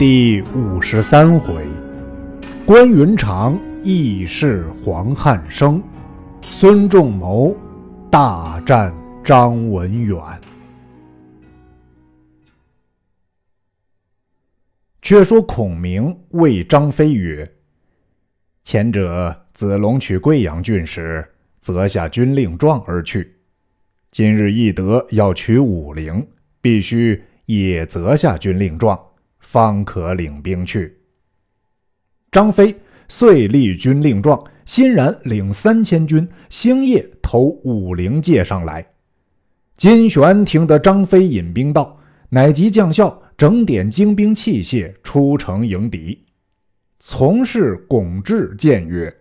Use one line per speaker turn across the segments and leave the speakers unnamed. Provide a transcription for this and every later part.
第五十三回，关云长义释黄汉升，孙仲谋大战张文远。却说孔明谓张飞曰：“前者子龙取贵阳郡时，择下军令状而去。今日翼德要取武陵，必须也择下军令状。”方可领兵去。张飞遂立军令状，欣然领三千军，星夜投武陵界上来。金旋听得张飞引兵到，乃即将校整点精兵器械，出城迎敌。从事巩志谏曰：“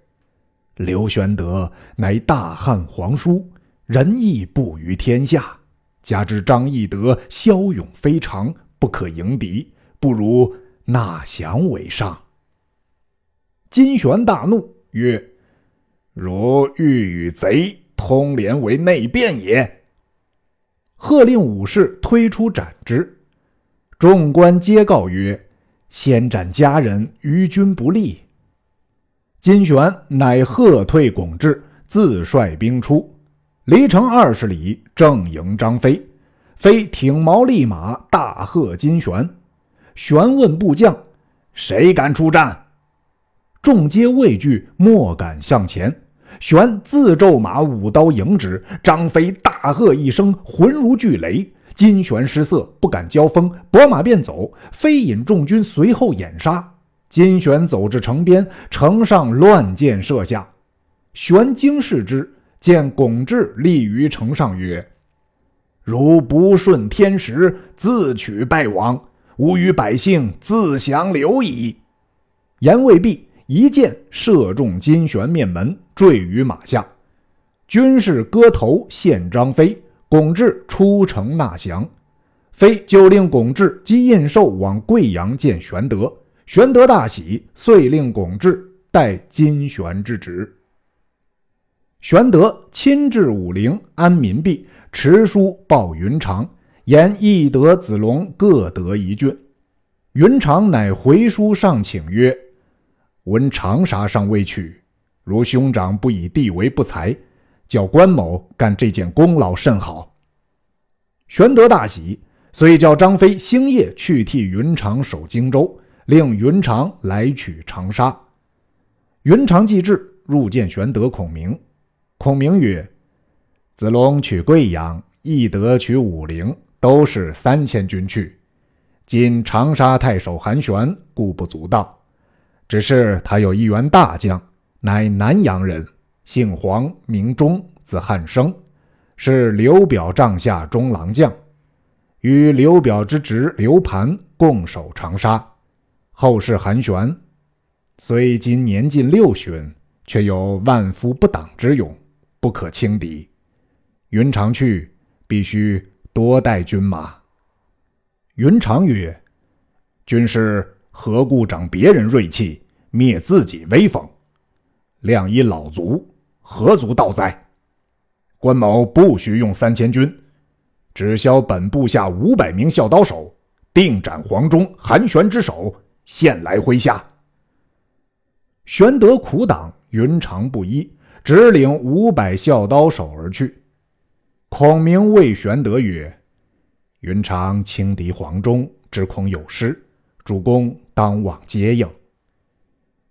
刘玄德乃大汉皇叔，仁义布于天下，加之张翼德骁勇非常，不可迎敌。”不如纳降为上。金旋大怒曰：“如欲与贼通联为内变也！”喝令武士推出斩之。众官皆告曰：“先斩家人，于君不利。”金旋乃喝退巩志，自率兵出，离城二十里，正迎张飞。飞挺矛立马，大喝金旋。玄问部将：“谁敢出战？”众皆畏惧，莫敢向前。玄自骤马，舞刀迎之。张飞大喝一声，浑如巨雷。金旋失色，不敢交锋，拨马便走。飞引众军随后掩杀。金旋走至城边，城上乱箭射下。玄惊视之，见巩志立于城上，曰：“如不顺天时，自取败亡。”吾与百姓自降留矣。言未毕，一箭射中金旋面门，坠于马下。军士割头献张飞，巩志出城纳降。飞就令巩志即印绶往贵阳见玄德。玄德大喜，遂令巩志代金旋之职。玄德亲至武陵安民毕，持书报云长。言翼德、子龙各得一郡。云长乃回书上请曰：“闻长沙尚未取，如兄长不以地为不才，叫关某干这件功劳甚好。”玄德大喜，遂叫张飞星夜去替云长守荆州，令云长来取长沙。云长既至，入见玄德、孔明。孔明曰：“子龙取贵阳，翼德取武陵。”都是三千军去，今长沙太守韩玄固不足道，只是他有一员大将，乃南阳人，姓黄，名忠，字汉升，是刘表帐下中郎将，与刘表之侄刘盘共守长沙。后世韩玄，虽今年近六旬，却有万夫不挡之勇，不可轻敌。云长去，必须。多带军马。云长曰：“军师何故长别人锐气，灭自己威风？亮一老卒，何足道哉？关某不须用三千军，只消本部下五百名校刀手，定斩黄忠、韩玄之首，献来麾下。”玄德苦挡，云长不依，只领五百校刀手而去。孔明谓玄德曰：“云长轻敌黄忠，只恐有失，主公当往接应。”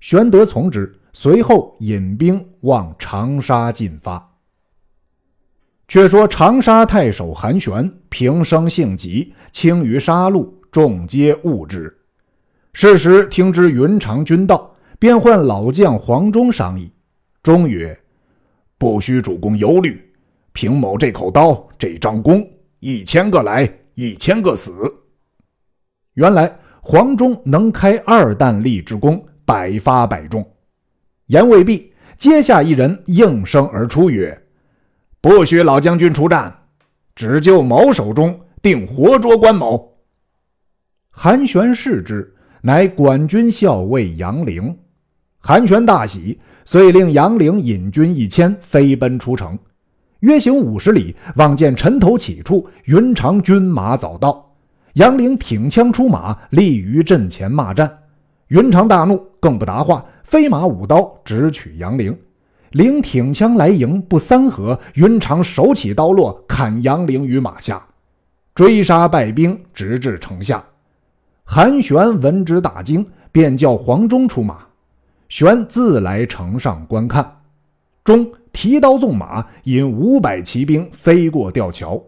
玄德从之，随后引兵往长沙进发。却说长沙太守韩玄平生性急，轻于杀戮，众皆恶之。是时听知云长军到，便唤老将黄忠商议。忠曰：“不须主公忧虑。”凭某这口刀，这张弓，一千个来，一千个死。原来黄忠能开二弹力之弓，百发百中。言未毕，阶下一人应声而出曰：“不许老将军出战，只就某手中，定活捉关某。”韩玄视之，乃管军校尉杨凌。韩玄大喜，遂令杨凌引军一千，飞奔出城。约行五十里，望见城头起处，云长军马早到。杨凌挺枪出马，立于阵前骂战。云长大怒，更不答话，飞马舞刀直取杨凌。凌挺枪来迎，不三合，云长手起刀落，砍杨凌于马下，追杀败兵，直至城下。韩玄闻之大惊，便叫黄忠出马。玄自来城上观看，忠提刀纵马，引五百骑兵飞过吊桥。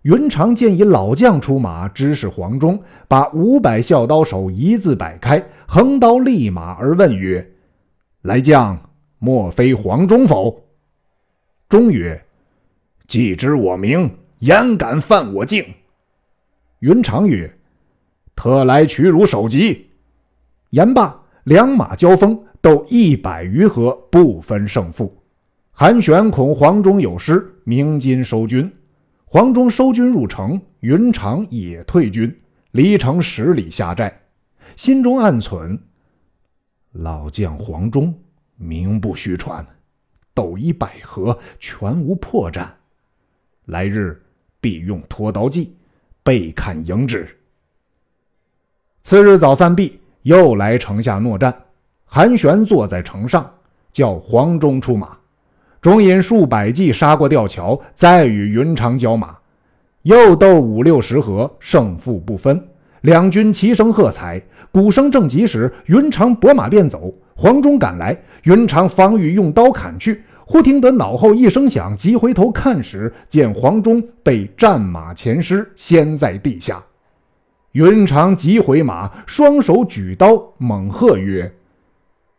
云长见以老将出马，指使黄忠把五百校刀手一字摆开，横刀立马而问曰：“来将，莫非黄忠否？”忠曰：“既知我名，焉敢犯我境？”云长曰：“特来取汝首级。”言罢，两马交锋，斗一百余合，不分胜负。韩玄恐黄忠有失，鸣金收军。黄忠收军入城，云长也退军，离城十里下寨，心中暗忖：老将黄忠名不虚传，斗一百合，全无破绽。来日必用拖刀计，背看迎之。次日早饭毕，又来城下搦战。韩玄坐在城上，叫黄忠出马。中引数百骑杀过吊桥，再与云长交马，又斗五六十合，胜负不分。两军齐声喝彩，鼓声正急时，云长拨马便走。黄忠赶来，云长方欲用刀砍去，忽听得脑后一声响，急回头看时，见黄忠被战马前尸掀在地下。云长急回马，双手举刀，猛喝曰：“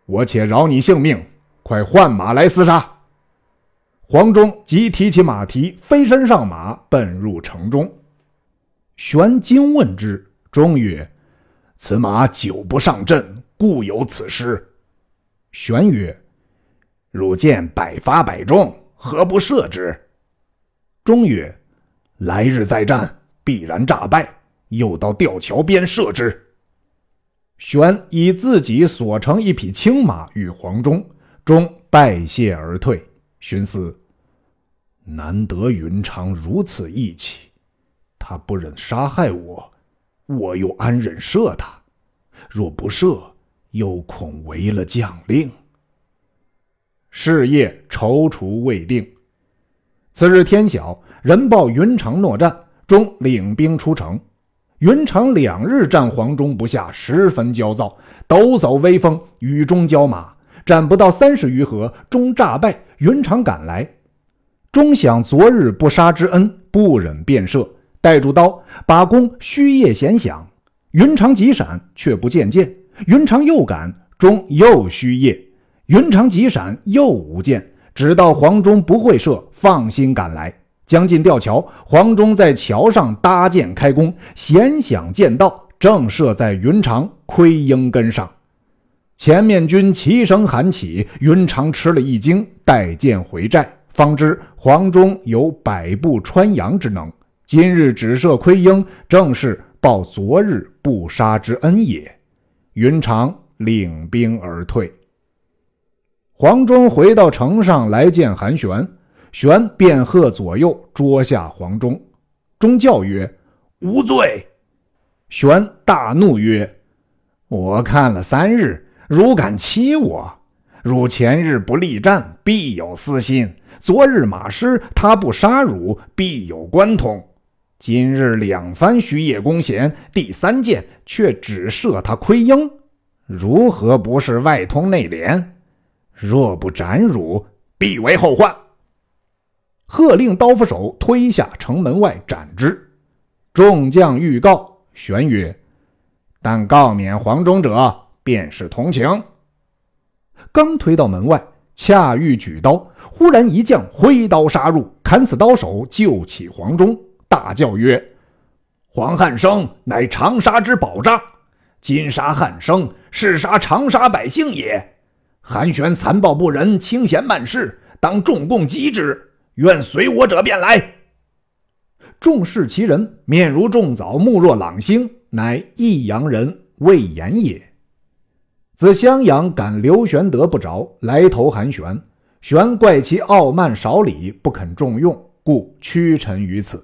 我且饶你性命，快换马来厮杀！”黄忠即提起马蹄，飞身上马，奔入城中。玄惊问之，忠曰：“此马久不上阵，故有此失。”玄曰：“汝见百发百中，何不射之？”忠曰：“来日再战，必然诈败，又到吊桥边射之。”玄以自己所乘一匹青马与黄忠，忠拜谢而退。寻思：难得云长如此义气，他不忍杀害我，我又安忍射他？若不射，又恐违了将令。事业踌躇未定。次日天晓，人报云长诺战，中领兵出城。云长两日战黄忠不下，十分焦躁，抖擞威风，雨中交马。战不到三十余合，终诈败。云长赶来，终想昨日不杀之恩，不忍便射，带住刀，把弓虚夜闲响。云长急闪，却不见箭。云长又赶，终又虚夜。云长急闪，又无箭。直到黄忠不会射，放心赶来。将近吊桥，黄忠在桥上搭箭开弓，闲响箭到，正射在云长盔缨根上。前面军齐声喊起，云长吃了一惊，带剑回寨，方知黄忠有百步穿杨之能。今日只射盔缨，正是报昨日不杀之恩也。云长领兵而退。黄忠回到城上来见韩玄，玄便喝左右捉下黄忠。忠叫曰：“无罪。”玄大怒曰：“我看了三日。”汝敢欺我？汝前日不力战，必有私心；昨日马失，他不杀汝，必有关通。今日两番虚夜弓弦，第三箭却只射他盔缨，如何不是外通内连？若不斩汝，必为后患。喝令刀斧手推下城门外斩之。众将欲告，玄曰：“但告免黄忠者。”便是同情。刚推到门外，恰欲举刀，忽然一将挥刀杀入，砍死刀手，救起黄忠，大叫曰：“黄汉升乃长沙之保障，今杀汉升，是杀长沙百姓也。韩玄残暴不仁，轻贤慢事，当众共击之。愿随我者便来。”众视其人，面如重枣，目若朗星，乃益阳人魏延也。自襄阳赶刘玄德不着，来投韩玄。玄怪其傲慢少礼，不肯重用，故屈臣于此。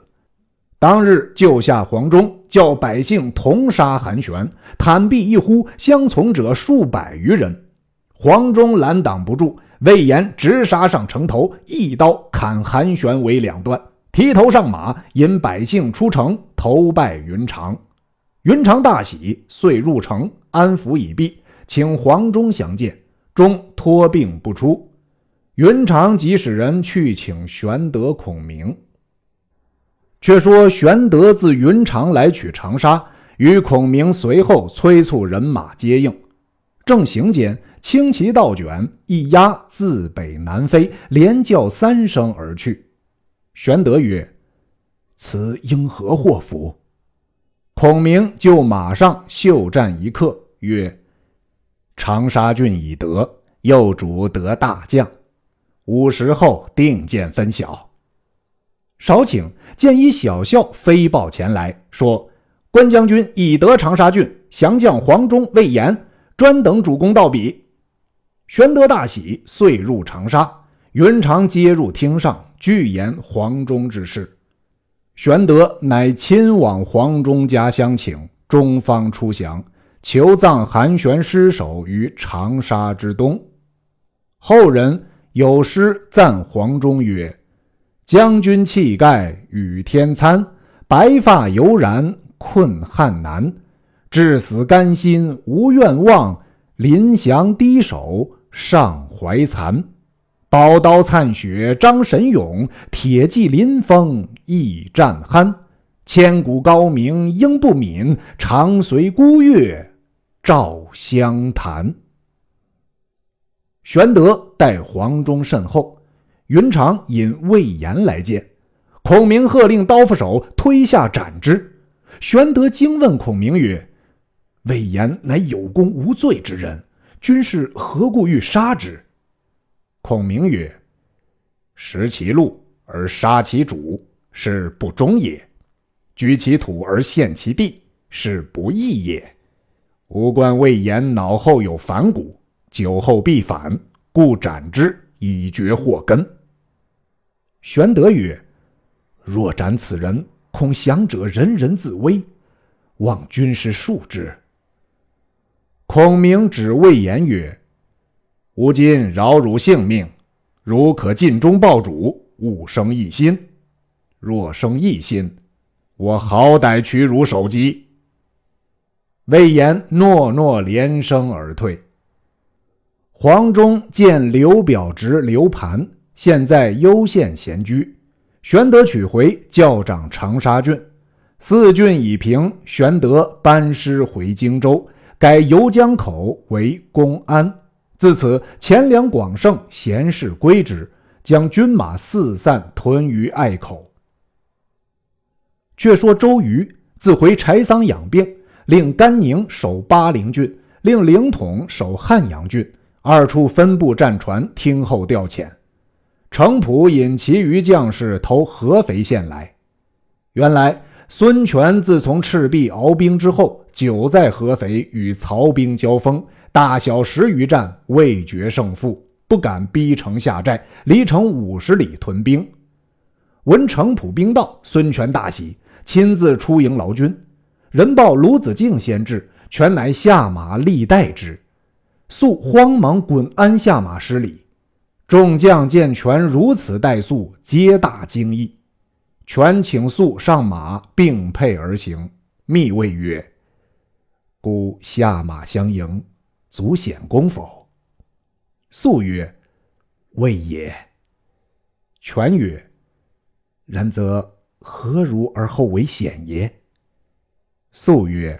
当日救下黄忠，叫百姓同杀韩玄。坦壁一呼，相从者数百余人。黄忠拦挡不住，魏延直杀上城头，一刀砍韩玄为两段，提头上马，引百姓出城投拜云长。云长大喜，遂入城安抚已毕，请黄忠相见。终托病不出。云长即使人去请玄德、孔明。却说玄德自云长来取长沙，与孔明随后催促人马接应。正行间，轻骑倒卷，一鸦自北南飞，连叫三声而去。玄德曰：“此应何祸福？”孔明就马上袖战一刻，曰：“长沙郡已得，右主得大将，午时后定见分晓。”少顷，见一小校飞报前来，说：“关将军已得长沙郡，降将黄忠、魏延，专等主公到彼。”玄德大喜，遂入长沙。云长接入厅上，具言黄忠之事。玄德乃亲往黄忠家乡请，中方出降，求葬韩玄尸首于长沙之东。后人有诗赞黄忠曰。将军气概与天参，白发犹然困汉难。至死甘心无愿望，临降低首尚怀惭。宝刀灿雪张神勇，铁骑临风亦战酣。千古高名应不泯，长随孤月照湘潭。玄德待黄忠甚厚。云长引魏延来见，孔明喝令刀斧手推下斩之。玄德惊问孔明曰：“魏延乃有功无罪之人，军士何故欲杀之？”孔明曰：“食其禄而杀其主，是不忠也；居其土而陷其地，是不义也。吾观魏延脑后有反骨，酒后必反，故斩之，以绝祸根。”玄德曰：“若斩此人，恐降者人人自危，望军师恕之。”孔明指魏延曰：“吾今饶汝性命，汝可尽忠报主，勿生异心。若生异心，我好歹取汝首级。”魏延诺诺，连声而退。黄忠见刘表侄刘盘。现在幽县闲居，玄德取回，校长长沙郡。四郡已平，玄德班师回荆州，改游江口为公安。自此钱粮广盛，闲事归之，将军马四散屯于隘口。却说周瑜自回柴桑养病，令甘宁守巴陵郡，令凌统守汉阳郡，二处分部战船听候调遣。程普引其余将士投合肥县来。原来孙权自从赤壁鏖兵之后，久在合肥与曹兵交锋，大小十余战未决胜负，不敢逼城下寨，离城五十里屯兵。闻程普兵到，孙权大喜，亲自出迎劳军。人报卢子敬先至，权乃下马立待之，肃慌忙滚鞍下马施礼。众将见权如此待肃，皆大惊异。权请肃上马，并辔而行，密谓曰：“孤下马相迎，足显功否？”肃曰：“未也。”权曰：“然则何如而后为显也？”肃曰：“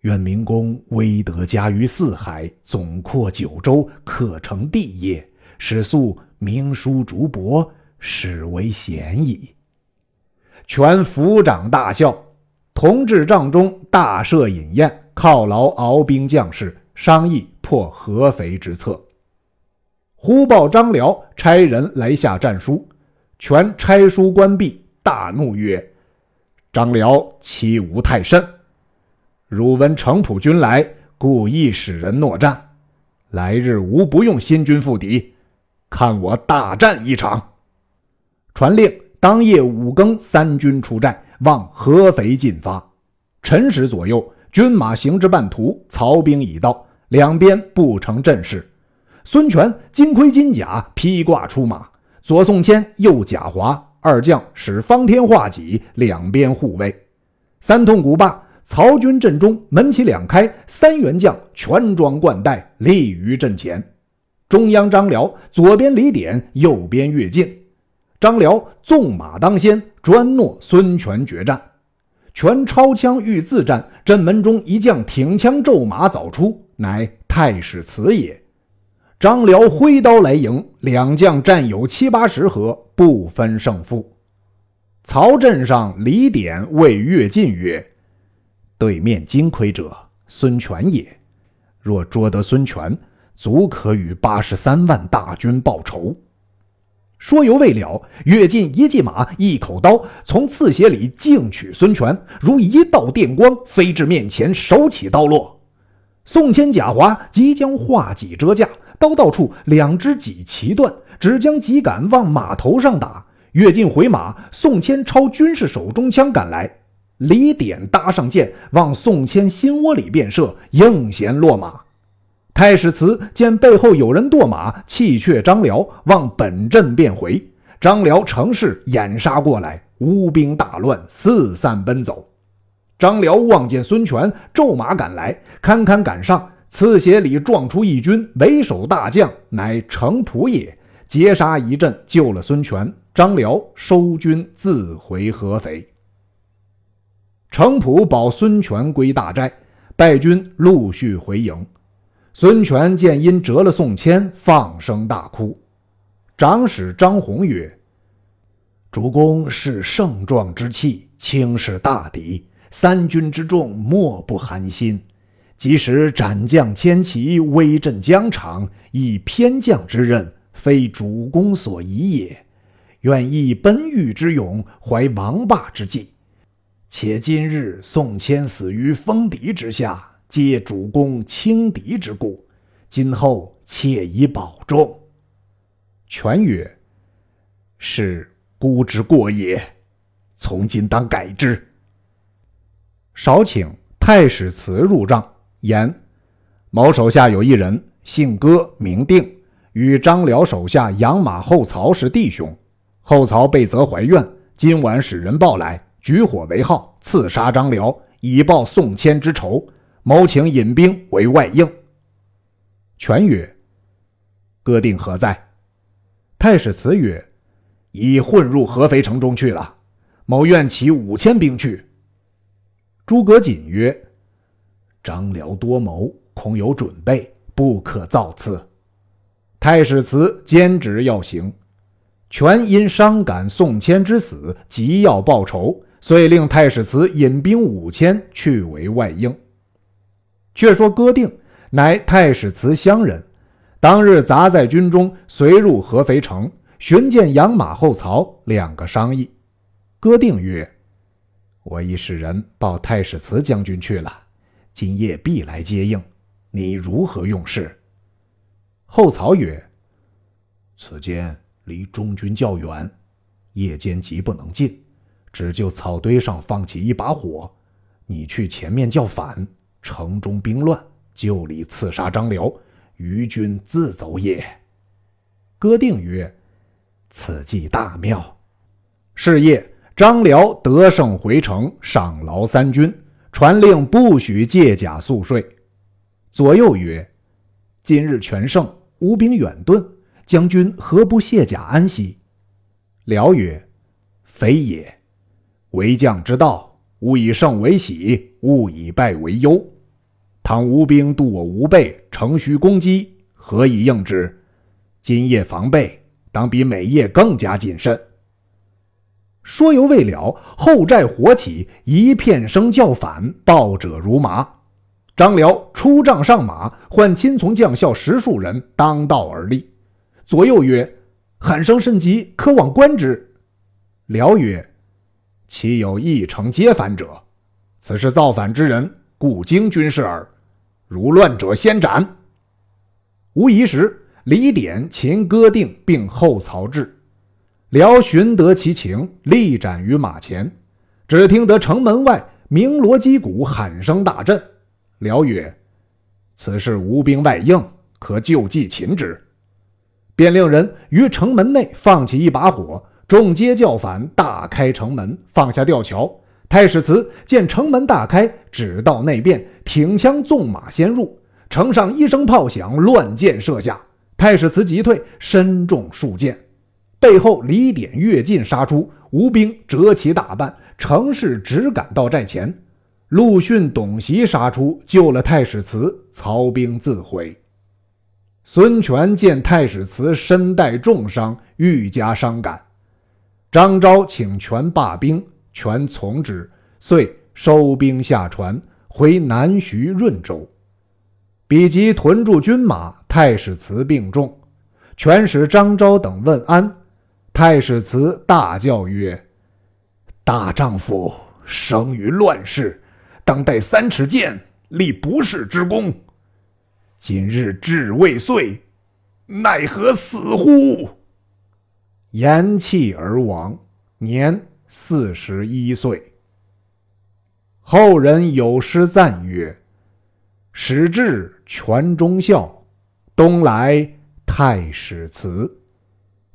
愿明公威德加于四海，总括九州，可成帝业。”使素名书竹帛，始为贤矣。权抚掌大笑，同至帐中，大设饮宴，犒劳敖兵将士，商议破合肥之策。忽报张辽差人来下战书，权差书关闭，大怒曰：“张辽欺吾太甚！汝闻程普军来，故意使人诺战。来日吾不用新军赴敌。”看我大战一场！传令当夜五更，三军出寨，往合肥进发。辰时左右，军马行至半途，曹兵已到，两边不成阵势。孙权金盔金甲，披挂出马；左宋谦，右贾华二将使方天画戟，两边护卫。三通鼓罢，曹军阵中门旗两开，三员将全装冠带，立于阵前。中央张辽，左边李典，右边乐进。张辽纵马当先，专诺孙权决战。权抄枪欲自战，阵门中一将挺枪骤马早出，乃太史慈也。张辽挥刀来迎，两将战有七八十合，不分胜负。曹阵上，李典谓乐进曰：“对面金盔者，孙权也。若捉得孙权，”足可与八十三万大军报仇。说犹未了，跃进一骑马，一口刀，从刺鞋里径取孙权，如一道电光飞至面前，手起刀落。宋谦、贾华即将画戟遮架，刀到处，两只戟齐断，只将戟杆往马头上打。跃进回马，宋谦抄军士手中枪赶来，李典搭上箭，往宋谦心窝里便射，应弦落马。太史慈见背后有人堕马，弃却张辽，往本阵便回。张辽乘势掩杀过来，吴兵大乱，四散奔走。张辽望见孙权骤马赶来，堪堪赶上，刺鞋里撞出一军，为首大将乃程普也，截杀一阵，救了孙权。张辽收军自回合肥。程普保孙权归大寨，败军陆续回营。孙权见因折了宋谦，放声大哭。长史张宏曰：“主公是盛壮之气，轻视大敌，三军之众莫不寒心。即使斩将千骑，威震疆场，以偏将之任，非主公所宜也。愿以奔御之勇，怀王霸之计。且今日宋谦死于锋敌之下。”皆主公轻敌之故，今后切宜保重。权曰：“是孤之过也，从今当改之。”少请太史慈入帐，言：“某手下有一人，姓戈，名定，与张辽手下养马后曹是弟兄。后曹被责怀怨，今晚使人报来，举火为号，刺杀张辽，以报宋谦之仇。”谋请引兵为外应。权曰：“哥定何在？”太史慈曰：“已混入合肥城中去了。某愿起五千兵去。”诸葛瑾曰：“张辽多谋，恐有准备，不可造次。”太史慈坚持要行。权因伤感宋谦之死，急要报仇，遂令太史慈引兵五千去为外应。却说哥定乃太史慈乡人，当日杂在军中，随入合肥城，寻见养马后曹，两个商议。哥定曰：“我已使人报太史慈将军去了，今夜必来接应，你如何用事？”后曹曰：“此间离中军较远，夜间急不能进，只就草堆上放起一把火，你去前面叫反。”城中兵乱，就里刺杀张辽，余军自走也。歌定曰：“此计大妙。”是夜，张辽得胜回城，赏劳三军，传令不许借甲宿睡。左右曰：“今日全胜，吴兵远遁，将军何不卸甲安息？”辽曰：“非也，为将之道。”勿以胜为喜，勿以败为忧。倘吴兵渡我吴备，乘虚攻击，何以应之？今夜防备，当比每夜更加谨慎。说犹未了，后寨火起，一片声叫反，报者如麻。张辽出帐上马，唤亲从将校十数人，当道而立。左右曰：“喊声甚急，可往观之。”辽曰。岂有一城皆反者？此是造反之人，故经军事耳。如乱者，先斩。无疑时，李典、秦歌定并后曹至。辽寻得其情，力斩于马前。只听得城门外鸣锣击鼓，喊声大震。辽曰：“此事无兵外应，可就计擒之。”便令人于城门内放起一把火，众皆叫反，大开城门，放下吊桥。太史慈见城门大开，只到内边，挺枪纵马先入。城上一声炮响，乱箭射下。太史慈急退，身中数箭。背后李典跃进杀出，吴兵折其大半，程氏只赶到寨前。陆逊、董袭杀出，救了太史慈，曹兵自毁。孙权见太史慈身带重伤，愈加伤感。张昭请权罢兵，权从之，遂收兵下船，回南徐润州。比及屯驻军马，太史慈病重，权使张昭等问安。太史慈大叫曰：“大丈夫生于乱世，当带三尺剑，立不世之功。今日志未遂，奈何死乎？”言气而亡，年四十一岁。后人有诗赞曰：“始至。”全忠孝，东来太史慈，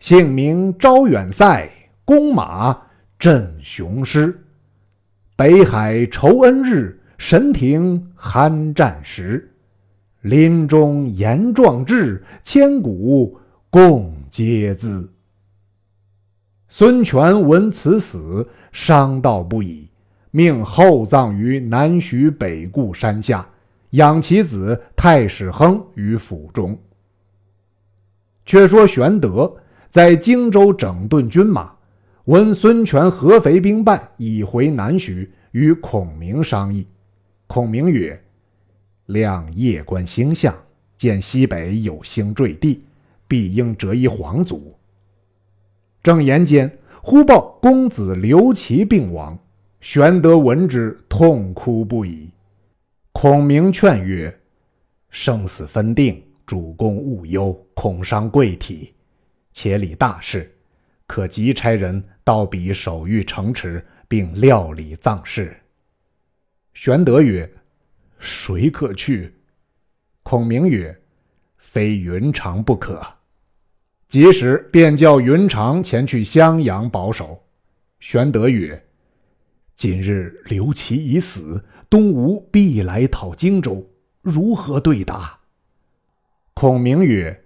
姓名招远塞，弓马振雄师。北海酬恩日，神庭酣战时。临终言壮志，千古共嗟资。孙权闻此死，伤悼不已，命厚葬于南徐北固山下。养其子太史亨于府中。却说玄德在荆州整顿军马，闻孙权合肥兵败，已回南徐，与孔明商议。孔明曰：“亮夜观星象，见西北有星坠地，必应折一皇族。”正言间，忽报公子刘琦病亡。玄德闻之，痛哭不已。孔明劝曰：“生死分定，主公勿忧，恐伤贵体。且理大事，可即差人到彼守御城池，并料理葬事。”玄德曰：“谁可去？”孔明曰：“非云长不可。”及时便叫云长前去襄阳保守。玄德曰：“今日刘琦已死。”东吴必来讨荆州，如何对答？孔明曰：“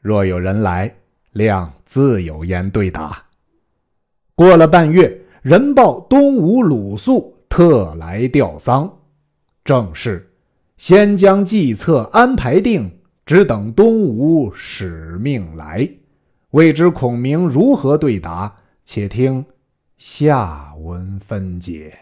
若有人来，亮自有言对答。”过了半月，人报东吴鲁肃特来吊丧，正是先将计策安排定，只等东吴使命来。未知孔明如何对答？且听下文分解。